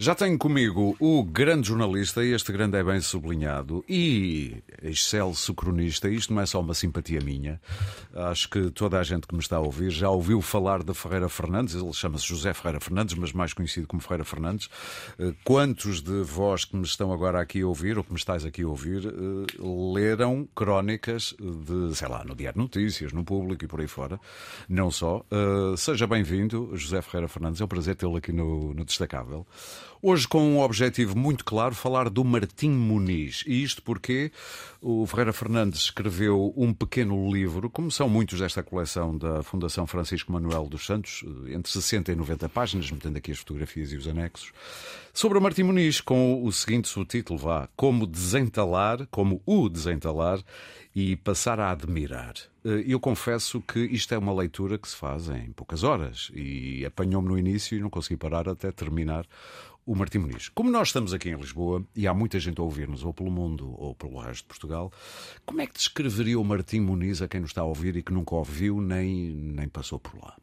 Já tenho comigo o grande jornalista, e este grande é bem sublinhado, e excelso cronista. Isto não é só uma simpatia minha. Acho que toda a gente que me está a ouvir já ouviu falar de Ferreira Fernandes. Ele chama-se José Ferreira Fernandes, mas mais conhecido como Ferreira Fernandes. Eh, quantos de vós que me estão agora aqui a ouvir, ou que me estáis aqui a ouvir, eh, leram crónicas de, sei lá, no Diário Notícias, no Público e por aí fora? Não só. Eh, seja bem-vindo, José Ferreira Fernandes. É um prazer tê-lo aqui no, no Destacável. Hoje com um objetivo muito claro, falar do Martim Muniz. E isto porque o Ferreira Fernandes escreveu um pequeno livro, como são muitos desta coleção da Fundação Francisco Manuel dos Santos, entre 60 e 90 páginas, metendo aqui as fotografias e os anexos, sobre o Martim Muniz, com o seguinte subtítulo, vá, Como desentalar, como o desentalar e passar a admirar. Eu confesso que isto é uma leitura que se faz em poucas horas e apanhou-me no início e não consegui parar até terminar o Martim Muniz. Como nós estamos aqui em Lisboa e há muita gente a ouvir-nos, ou pelo mundo ou pelo resto de Portugal, como é que descreveria o Martim Muniz a quem nos está a ouvir e que nunca ouviu nem, nem passou por lá?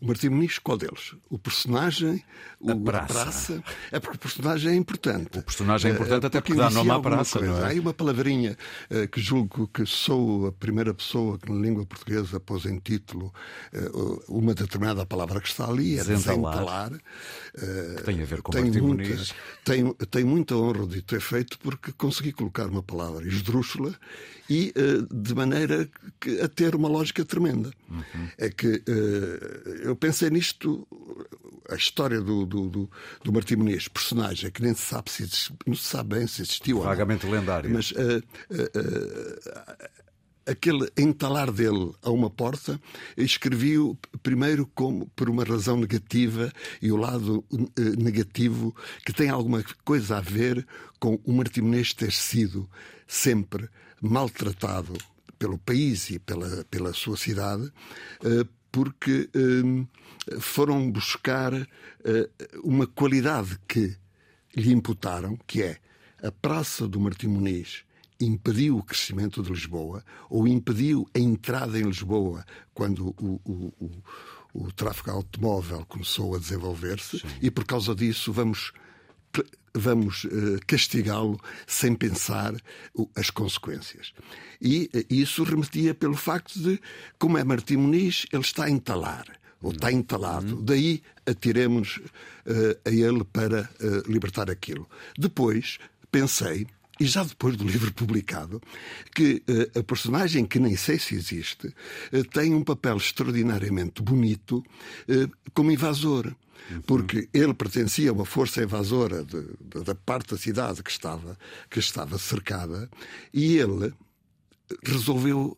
O Martim Muniz, qual deles? O personagem, o, a praça. a praça. É porque o personagem é importante. O personagem é importante até porque, porque dá nome à praça. Coisa. Não é? Há aí uma palavrinha uh, que julgo que sou a primeira pessoa que na língua portuguesa pôs em título uh, uma determinada palavra que está ali, é desentalar. Que tem a ver com tenho Martim muita, Muniz. Tenho, tenho muita honra de ter feito porque consegui colocar uma palavra esdrúxula e de maneira que, a ter uma lógica tremenda. Uhum. É que eu pensei nisto, a história do, do, do, do Martim Muniz, personagem que nem se sabe se existe, não se sabe bem se existiu Vagamente ou não. lendário. Mas uh, uh, uh, aquele entalar dele a uma porta, escrevi-o primeiro como por uma razão negativa e o lado negativo que tem alguma coisa a ver com o Martim Muniz ter sido sempre maltratado pelo país e pela, pela sua cidade porque hum, foram buscar uh, uma qualidade que lhe imputaram, que é a Praça do Martim Muniz impediu o crescimento de Lisboa ou impediu a entrada em Lisboa quando o, o, o, o tráfego automóvel começou a desenvolver-se e por causa disso vamos vamos uh, castigá-lo sem pensar as consequências. E uh, isso remetia pelo facto de, como é Martim Muniz, ele está a entalar, ou está entalado. Uhum. Daí atiremos a ele para libertar aquilo. Depois pensei, e já depois do livro publicado, que a personagem, que nem sei se existe, tem um papel extraordinariamente bonito como invasor. Porque ele pertencia a uma força invasora de, de, da parte da cidade que estava, que estava cercada e ele resolveu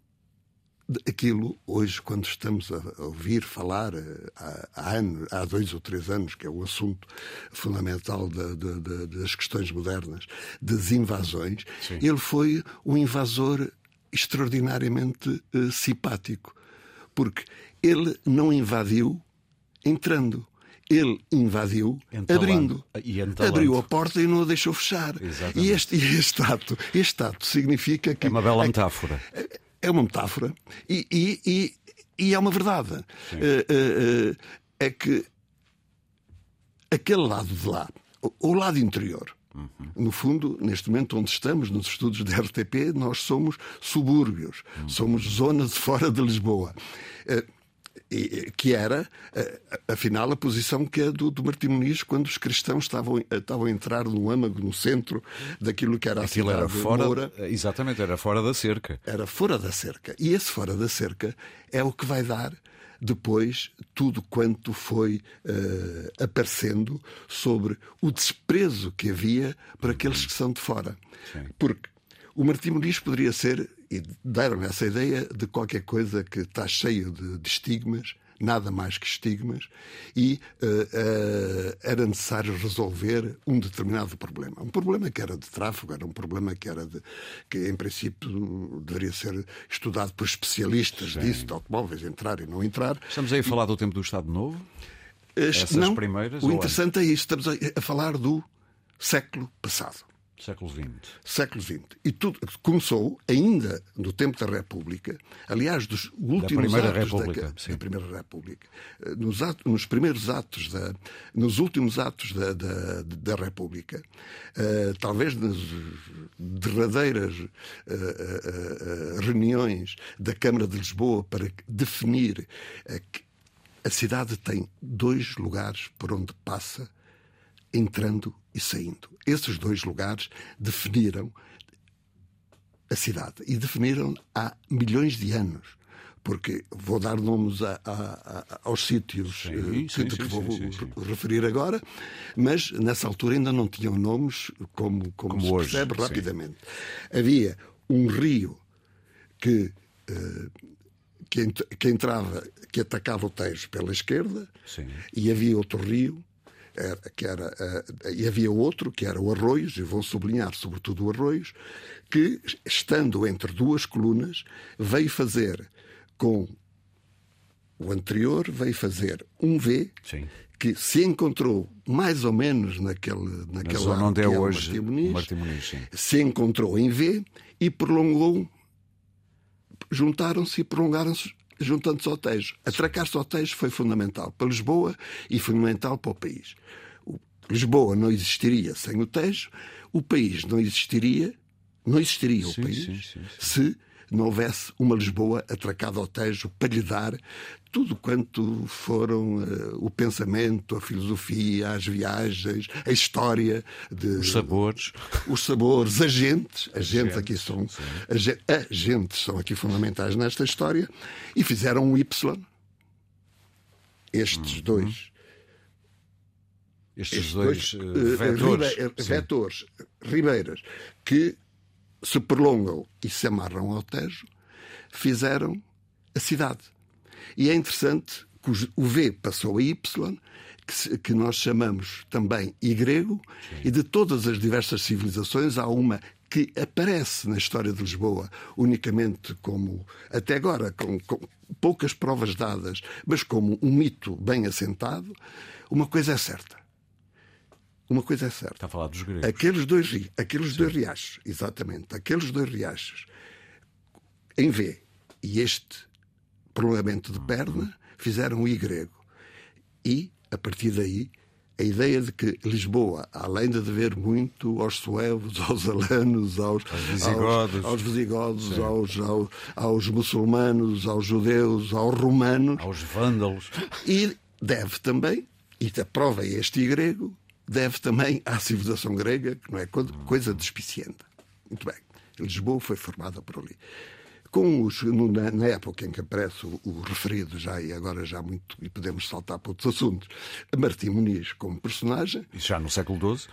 aquilo hoje quando estamos a ouvir falar há, há, anos, há dois ou três anos que é o assunto fundamental das questões modernas das invasões Sim. ele foi um invasor extraordinariamente uh, simpático porque ele não invadiu entrando ele invadiu Entalando. abrindo. E. Abriu a porta e não a deixou fechar. Exatamente. E este, este, ato, este ato significa que. É uma bela metáfora. É, é uma metáfora e, e, e, e, é uma verdade. Uh, uh, uh, é que aquele lado de lá, o, o lado interior, Uhum. no fundo, neste momento onde estamos, nos estudos da RTP, nós somos subúrbios, Uhum. somos zonas de fora de Lisboa. Que era, afinal, a posição que é do, do Martim Muniz quando os cristãos estavam, estavam a entrar no âmago, no centro daquilo que era a Aquilo cidade era fora, Moura. exatamente, era fora da cerca. Era fora da cerca. E esse fora da cerca é o que vai dar depois tudo quanto foi uh, aparecendo sobre o desprezo que havia por aqueles que são de fora. Sim. Porque o Martim Muniz poderia ser, e deram essa ideia, de qualquer coisa que está cheio de, de estigmas, nada mais que estigmas, e uh, uh, era necessário resolver um determinado problema. Um problema que era de tráfego, era um problema que era de, que em princípio deveria ser estudado por especialistas Sim. disso, de automóveis, entrar e não entrar. Estamos aí a falar do tempo do Estado Novo? Este- Essas não, primeiras, O interessante é isso, estamos a, a falar do século passado. Século XX. Século XX. E tudo começou ainda no tempo da República, aliás, dos últimos Primeira atos República, da, sim. da Primeira República. Eh, Nos, atos- nos primeiros atos, da, nos últimos atos da, da, da República, eh, talvez nas derradeiras eh, eh, reuniões da Câmara de Lisboa para definir eh, que a cidade tem dois lugares por onde passa entrando e saindo. Esses dois lugares definiram a cidade e definiram há milhões de anos. Porque vou dar nomes a- a- a- aos sítios Sim, eh, sim, que, sim, vou referir agora, mas nessa altura ainda não tinham nomes como, como, Como se hoje, percebe rapidamente. Havia um rio que, eh, que, que entrava, que atacava o Tejo pela esquerda, e havia outro rio, que era, eh, e havia outro, que era o Arroios, e vou sublinhar sobretudo o Arroios, que, estando entre duas colunas, veio fazer com o anterior, veio fazer um V, Sim. que se encontrou mais ou menos naquele, Na naquela zona onde é o hoje Martim Muniz, o Martim Muniz, se encontrou em V e prolongou, juntaram-se e prolongaram-se, juntando-se ao Tejo. Atracar-se ao Tejo foi fundamental para Lisboa e fundamental para o país. Lisboa não existiria sem o Tejo, o país não existiria, não existiria Sim, o país sim, sim. se não houvesse uma Lisboa atracada ao Tejo para lhe dar tudo quanto foram eh, o pensamento, a filosofia, as viagens, a história de, Os sabores. os sabores, agentes, agentes aqui são age- agentes são aqui fundamentais nesta história e fizeram um Y. Estes dois, Estes estes dois, dois, eh, eh, vetores. ribe- Sim. vetores, ribeiras, que se prolongam e se amarram ao Tejo, fizeram a cidade. E é interessante que o V passou a Y, que, nós chamamos também Y grego, e de todas as diversas civilizações há uma que aparece na história de Lisboa unicamente como, até agora, com, com poucas provas dadas, mas como um mito bem assentado. Uma coisa é certa. Uma coisa é certa. Está a falar dos gregos. Aqueles dois, aqueles dois riachos, exatamente, aqueles dois riachos em V e este prolongamento de perna fizeram o I grego. E, a partir daí, a ideia de que Lisboa, além de dever muito aos suevos, aos alanos, aos, visigodos. aos, aos visigodos, aos, aos, aos muçulmanos, aos judeus, aos romanos, Aos vândalos. e deve também, e a prova é este grego, deve também à civilização grega, que não é co- coisa despicienta. Muito bem. Lisboa foi formada por ali. Com os, na época em que aparece o, o referido já, e agora já muito, e podemos saltar para outros assuntos, Martim Muniz como personagem, Isso já no século XII.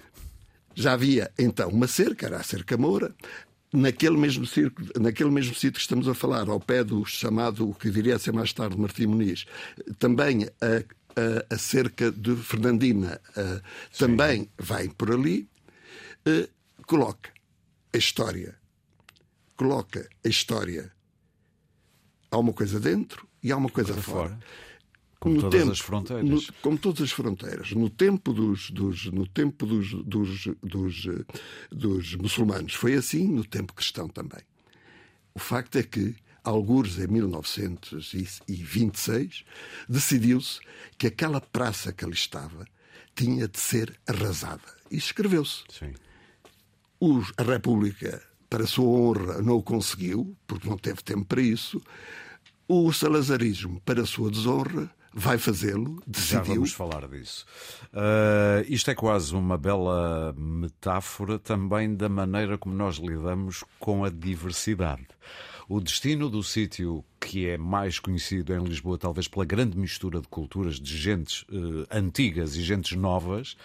já havia então uma cerca, era a cerca Moura, naquele mesmo, circo, naquele mesmo sítio que estamos a falar, ao pé do chamado, o que viria a ser mais tarde, Martim Muniz, também a, a- a cerca de Fernandina eh, também vai por ali, eh, coloca a história, coloca a história, há uma coisa dentro e há uma coisa, Coisa fora. fora. Como No todas tempo- as fronteiras. no- como todas as fronteiras. No tempo dos, dos- no tempo dos, dos, dos, dos muçulmanos foi assim, no tempo cristão também. O facto é que, alguns em 1926, decidiu-se que aquela praça que ali estava tinha de ser arrasada. E escreveu-se. Os- a República, para a sua honra, não o conseguiu, porque não teve tempo para isso. O salazarismo, para a sua desonra, vai fazê-lo, Já decidiu. vamos falar disso. Ah, isto é quase uma bela metáfora também da maneira como nós lidamos com a diversidade. O destino do sítio que é mais conhecido em Lisboa, talvez pela grande mistura de culturas, de gentes eh, antigas e gentes novas,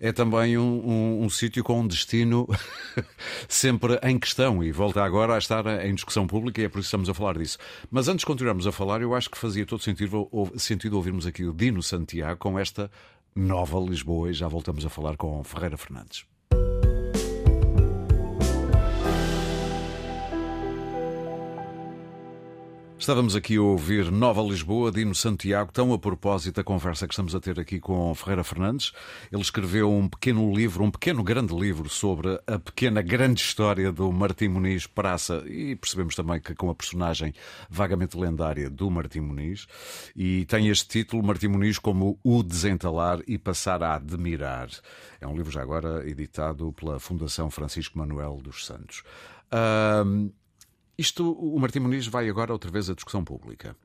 é também um, um- um sítio com um destino sempre em questão e volta agora a estar em discussão pública e é por isso que estamos a falar disso. Mas antes de continuarmos a falar, eu acho que fazia todo sentido, ou- sentido ouvirmos aqui o Dino Santiago com esta nova Lisboa e já voltamos a falar com Ferreira Fernandes. Estávamos aqui a ouvir Nova Lisboa, Dino Santiago, tão a propósito da conversa que estamos a ter aqui com Ferreira Fernandes. Ele escreveu um pequeno livro, um pequeno grande livro sobre a pequena grande história do Martim Muniz Praça e percebemos também que com a personagem vagamente lendária do Martim Muniz e tem este título, Martim Muniz como o desentalar e passar a admirar. É um livro já agora editado pela Fundação Francisco Manuel dos Santos. Isto, o Martim Muniz vai agora outra vez à discussão pública.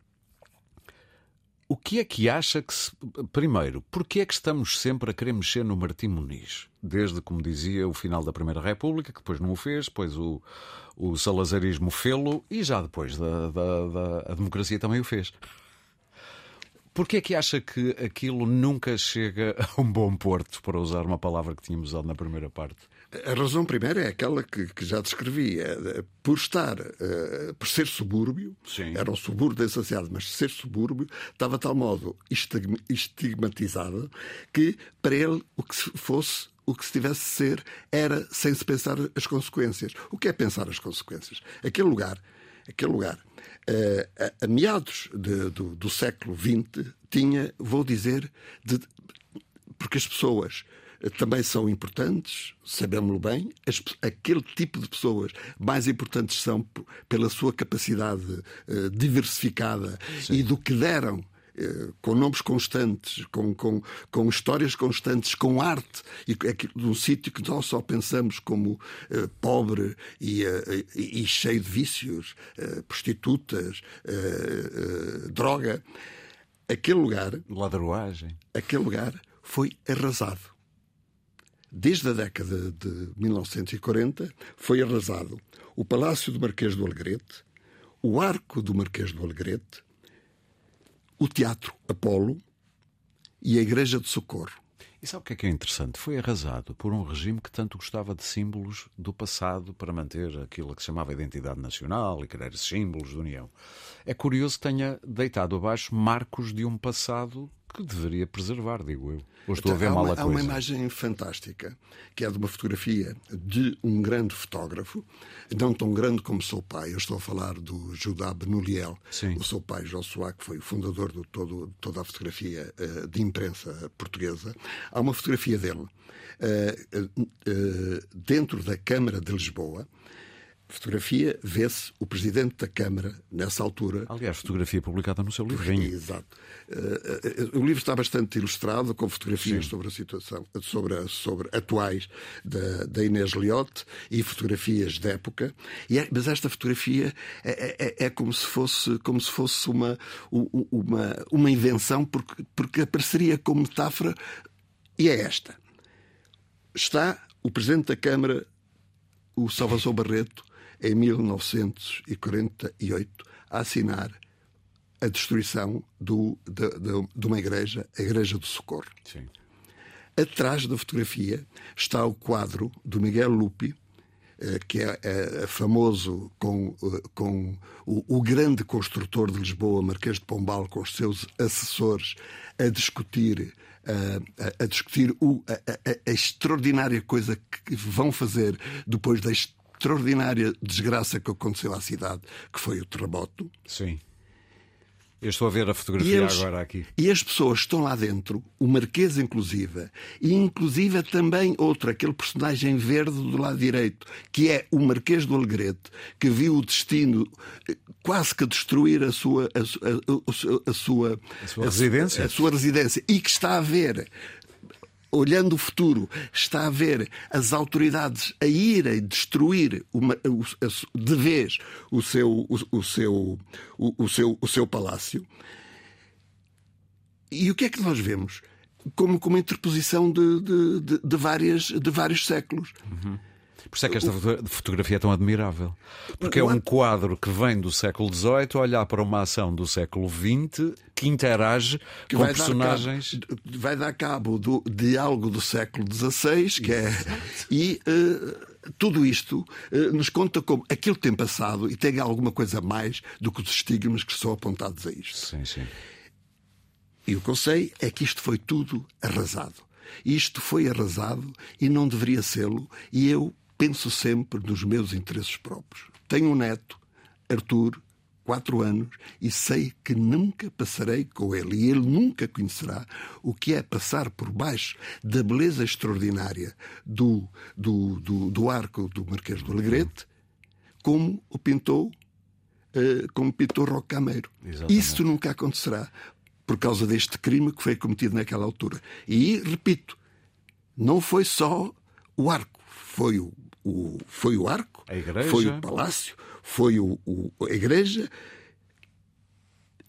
O que é que acha que se... Primeiro, porquê é que estamos sempre a querer mexer no Martim Muniz? Desde, como dizia, o final da Primeira República, que depois não o fez, depois o, o salazarismo fê-lo e já depois da, da, da a democracia também o fez. Porquê é que acha que aquilo nunca chega a um bom porto, para usar uma palavra que tínhamos usado na primeira parte? A razão primeira é aquela que, que já descrevi. É, por estar, uh, por ser subúrbio, Sim. era um subúrbio associado, mas ser subúrbio estava de tal modo estigmatizado que para ele o que fosse o que se tivesse de ser era sem se pensar as consequências. O que é pensar as consequências? Aquele lugar, aquele lugar, uh, a, a, meados de, do, do, século XX, tinha, vou dizer, de, porque as pessoas também são importantes, sabemos bem. As, aquele tipo de pessoas mais importantes são pela sua capacidade uh, diversificada Sim. e do que deram uh, com nomes constantes, com, com, com histórias constantes, com arte, e é um sítio que nós só pensamos como uh, pobre e, e, cheio de vícios, prostitutas, droga. Aquele lugar. Ladroagem. Aquele lugar foi arrasado desde a década de 1940, foi arrasado o Palácio do Marquês do Alegrete, o Arco do Marquês do Alegrete, o Teatro Apolo e a Igreja de Socorro. E sabe o que é que é interessante? Foi arrasado por um regime que tanto gostava de símbolos do passado para manter aquilo que se chamava identidade nacional e criar símbolos de união. É curioso que tenha deitado abaixo marcos de um passado que deveria preservar, digo eu. Ou estou a ver mal a coisa? Há uma imagem fantástica, que é de uma fotografia de um grande fotógrafo, não tão grande como seu pai. Eu estou a falar do Judá Benuliel, Sim. o seu pai, Josué, que foi o fundador de todo, toda a fotografia uh, de imprensa portuguesa. Há uma fotografia dele uh, uh, dentro da Câmara de Lisboa, fotografia vê-se o presidente da Câmara nessa altura. Aliás, fotografia publicada no seu livrinho. Exato. Uh, uh, o livro está bastante ilustrado com fotografias Sim. sobre a situação, sobre, a, sobre atuais da, da Inês Liotte e fotografias de época. E é, mas esta fotografia é, é, é, como se fosse como se fosse uma uma uma invenção porque porque apareceria como metáfora e é esta. Está o presidente da Câmara o Salvador Barreto em 1948, a assinar a destruição do, de, de, de, uma igreja, a Igreja do Socorro. Sim. Atrás da fotografia está o quadro do Miguel Lupi, eh, que é, é, famoso com, eh, com o, o, grande construtor de Lisboa, Marquês de Pombal, com os seus assessores, a discutir, a, a, a discutir o, a, a, extraordinária coisa que vão fazer depois da extraordinária desgraça que aconteceu à cidade, que foi o terremoto. Sim. Eu estou a ver a fotografia eles, agora aqui. E as pessoas estão lá dentro, o Marquês inclusive, e inclusive também outro, aquele personagem verde do lado direito, que é o Marquês do Alegrete, que viu o destino quase que destruir a sua, a, a, a, a sua, a sua residência. A sua residência, e que está a ver olhando o futuro, está a ver as autoridades a irem destruir uma, de vez o seu, o, o seu, o, o, seu, o seu palácio. E o que é que nós vemos? Como, como interposição de, de, de, de várias, de vários séculos. Uhum. Por isso é que esta fotografia é tão admirável. Porque é um quadro que vem do século XVIII a olhar para uma ação do século XX que interage que com vai personagens. Dar cabo, vai dar cabo do diálogo do século XVI, que é. E. Uh, tudo isto uh, nos conta como aquilo tem passado e tem alguma coisa mais do que os estigmas que são apontados a isto. Sim, sim. E o que eu sei é que isto foi tudo arrasado. Isto foi arrasado e não deveria sê-lo, e eu penso sempre nos meus interesses próprios. Tenho um neto, Arthur, quatro anos e sei que nunca passarei com ele e ele nunca conhecerá o que é passar por baixo da beleza extraordinária do, do, do, do arco do Marquês do Alegrete, como o pintou, uh, como pintou Roque Cameiro. Exatamente. Isso nunca acontecerá por causa deste crime que foi cometido naquela altura. E, repito, não foi só o arco, foi o, o foi o arco, foi o palácio, foi o, o, a igreja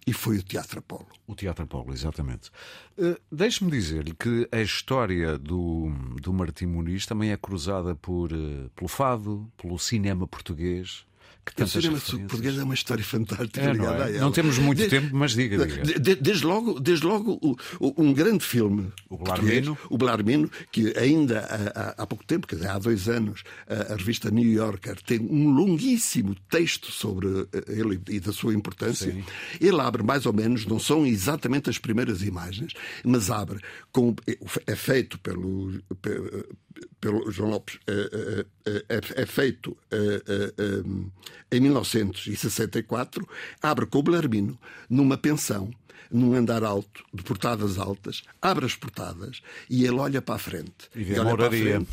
e foi o Teatro Apolo. O Teatro Apolo, exatamente. Uh, Deixe-me dizer-lhe que a história do, do Martim Muniz também é cruzada por, uh, pelo fado, pelo cinema português, que tantas o cinema português é uma história fantástica é, não, é? não, temos muito desde, tempo, mas diga, diga. De, desde logo, desde logo o, o, um grande filme. O Belarmino. O Belarmino, que ainda há, há, pouco tempo, quer dizer, há dois anos, a, a, revista New Yorker tem um longuíssimo texto sobre eh, ele e da sua importância. Sim. Ele abre mais ou menos, não são exatamente as primeiras imagens, mas abre com é feito pelo, pelo João Lopes é, é, é feito em 1964, abre com o Belarmino numa pensão num andar alto, de portadas altas, abre as portadas e ele olha para a frente. E vê e a moraria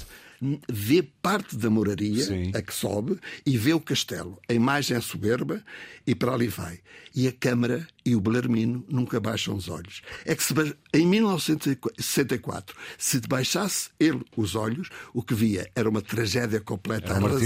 vê parte da moraria Sim. a que sobe e vê o castelo. A imagem é soberba e para ali vai. E a Câmara e o Belarmino nunca baixam os olhos. É que se, em 1964, se baixasse ele os olhos, o que via era uma tragédia completa, era arrasada.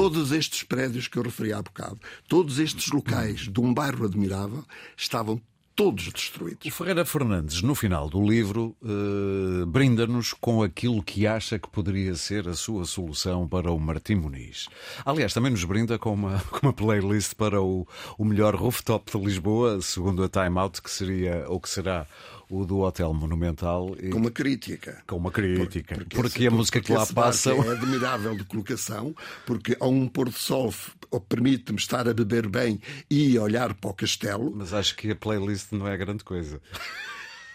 Todos estes prédios que eu referi há bocado, todos estes locais de um bairro admirável, estavam todos destruídos. O Ferreira Fernandes, no final do livro, uh, brinda-nos com aquilo que acha que poderia ser a sua solução para o Martim Muniz. Aliás, também nos brinda com uma, com uma playlist para o, o melhor rooftop de Lisboa, segundo a Time Out, que seria ou que será o do Hotel Monumental. E... Com uma crítica. Com uma crítica. Por, porque, porque a música que lá passa. É admirável de colocação, porque a um pôr do sol permite-me estar a beber bem e olhar para o castelo. Mas acho que a playlist não é grande coisa.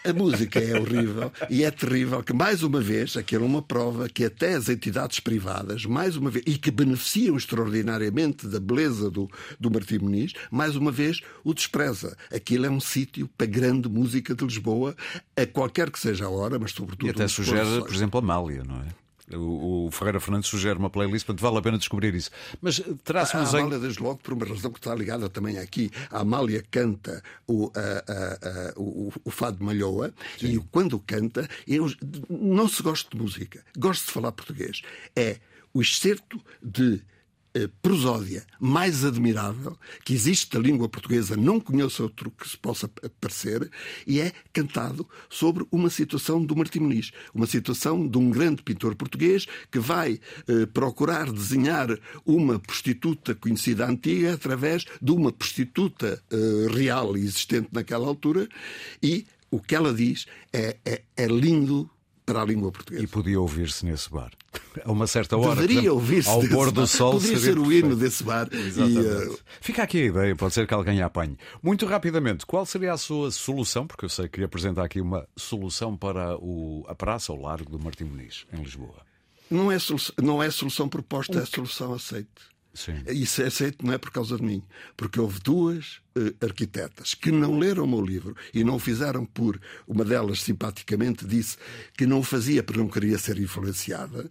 A música é horrível e é terrível que, mais uma vez, aquilo é uma prova que até as entidades privadas, mais uma vez, e que beneficiam extraordinariamente da beleza do, do Martim Muniz, mais uma vez o despreza. Aquilo é um sítio para grande música de Lisboa, a qualquer que seja a hora, mas sobretudo. E até sugere, por exemplo, a Mália, não é? O, Ferreira Fernandes sugere uma playlist, portanto vale a pena descobrir isso. Mas eh, traz-nos. A Amália, desde logo, por uma razão que está ligada também aqui. A Amália canta o, a, a, a, o, o Fado Malhoa Sim. e quando canta, eu não se gosta de música, gosto de falar português. É o excerto de prosódia mais admirável que existe da língua portuguesa, não conheço outro que se possa parecer, e é cantado sobre uma situação do Martim Muniz, uma situação de um grande pintor português que vai eh, procurar desenhar uma prostituta conhecida antiga através de uma prostituta eh, real existente naquela altura, e o que ela diz é, é, é lindo para a língua portuguesa. E podia ouvir-se nesse bar. A uma certa hora. Deveria ouvir-se. Ao pôr do sol. Poderia ser o hino desse bar. E, uh... Fica aqui a ideia, pode ser que alguém a apanhe. Muito rapidamente, qual seria a sua solução? Porque eu sei que apresenta aqui uma solução para o, a praça, o largo do Martim Muniz, em Lisboa. Não é, solução, não é solução proposta, é solução aceite. Sim. Isso é aceito não é por causa de mim, porque houve duas uh, arquitetas que não leram o meu livro e não o fizeram por. Uma delas, simpaticamente, disse que não o fazia porque não queria ser influenciada,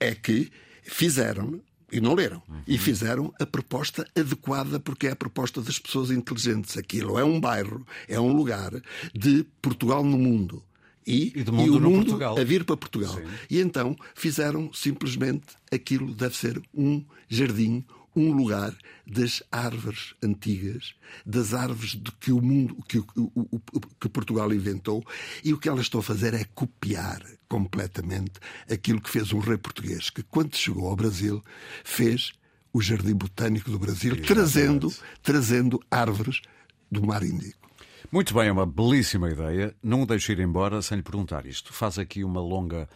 é que fizeram. E não leram. Uhum. E fizeram a proposta adequada, porque é a proposta das pessoas inteligentes. Aquilo é um bairro, é um lugar de Portugal no mundo e, e, mundo e o mundo a vir para Portugal. Sim. E então fizeram simplesmente aquilo deve ser um jardim, um lugar das árvores antigas, das árvores de que o mundo, que, o, o, que Portugal inventou, e o que elas estão a fazer é copiar completamente aquilo que fez um rei português, que quando chegou ao Brasil fez o Jardim Botânico do Brasil, trazendo, trazendo árvores do Mar Índico. Muito bem, é uma belíssima ideia. Não o deixo ir embora sem lhe perguntar isto. Faz aqui uma longa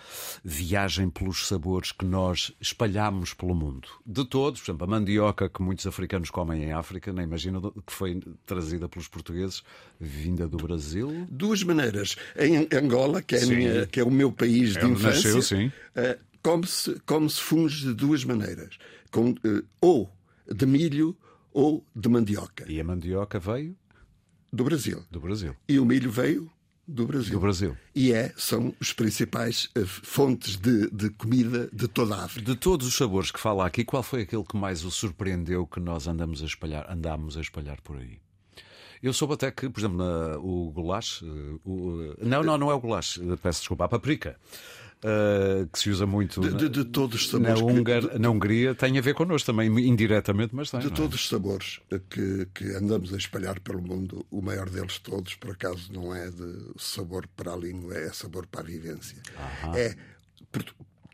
viagem pelos sabores que nós espalhamos pelo mundo. De todos, por exemplo, a mandioca que muitos africanos comem em África, nem imagino que foi trazida pelos portugueses, vinda do Brasil. Duas maneiras. Em Angola, que é, minha, que é o meu país é de infância, nasceu, sim. Uh, come-se come fungos de duas maneiras. Com, uh, ou de milho ou de mandioca. E a mandioca veio do Brasil. Do Brasil. E o milho veio do Brasil. Do Brasil. E é, são os principais uh, fontes de, de, comida de toda a África. De todos os sabores que fala aqui, qual foi aquele que mais o surpreendeu que nós andamos a espalhar, andámos a espalhar por aí? Eu soube até que, por exemplo, na, o goulash. Uh, o, não, não, não é o goulash, peço desculpa, a paprika. Uh, que se usa muito de, de, de todos os sabores na, Hungar, que, de, na Hungria tem a ver connosco também, indiretamente, mas tem. De é? todos os sabores que, que andamos a espalhar pelo mundo, o maior deles todos, por acaso, não é de sabor para a língua, é sabor para a vivência. Aham. É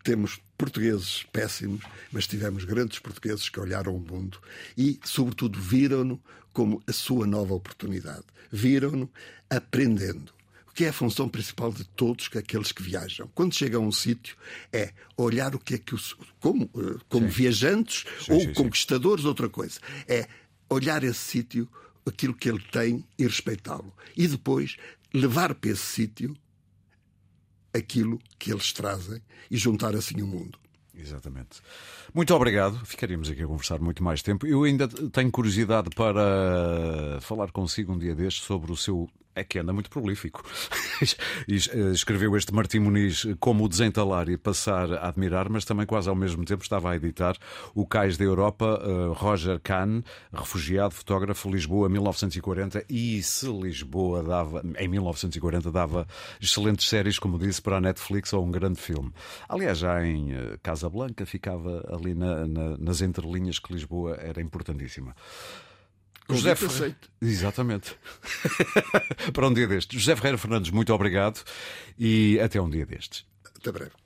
temos portugueses péssimos, mas tivemos grandes portugueses que olharam o mundo e, sobretudo, viram-no como a sua nova oportunidade. Viram-no aprendendo que é a função principal de todos aqueles que viajam. Quando chegam a um sítio, é olhar o que é que os. como, eh, como viajantes sim, ou sim, conquistadores, outra coisa. É olhar esse sítio, aquilo que ele tem e respeitá-lo. E depois levar para esse sítio aquilo que eles trazem e juntar assim o mundo. Exatamente. Muito obrigado. Ficaríamos aqui a conversar muito mais tempo. Eu ainda tenho curiosidade para falar consigo um dia deste sobre o seu é que anda muito prolífico. Eh, escreveu este Martim Muniz como o desentalar e passar a admirar, mas também quase ao mesmo tempo estava a editar o Cais da Europa, uh, Roger Kahn, refugiado, fotógrafo, Lisboa, 1940. E se Lisboa dava, em 1940, dava excelentes séries, como disse, para a Netflix ou um grande filme. Aliás, já em uh, Casa Blanca ficava ali na, na, nas entrelinhas que Lisboa era importantíssima. José Ferreira. Exatamente. Para um dia destes. José Ferreira Fernandes, muito obrigado e até um dia destes. Até breve.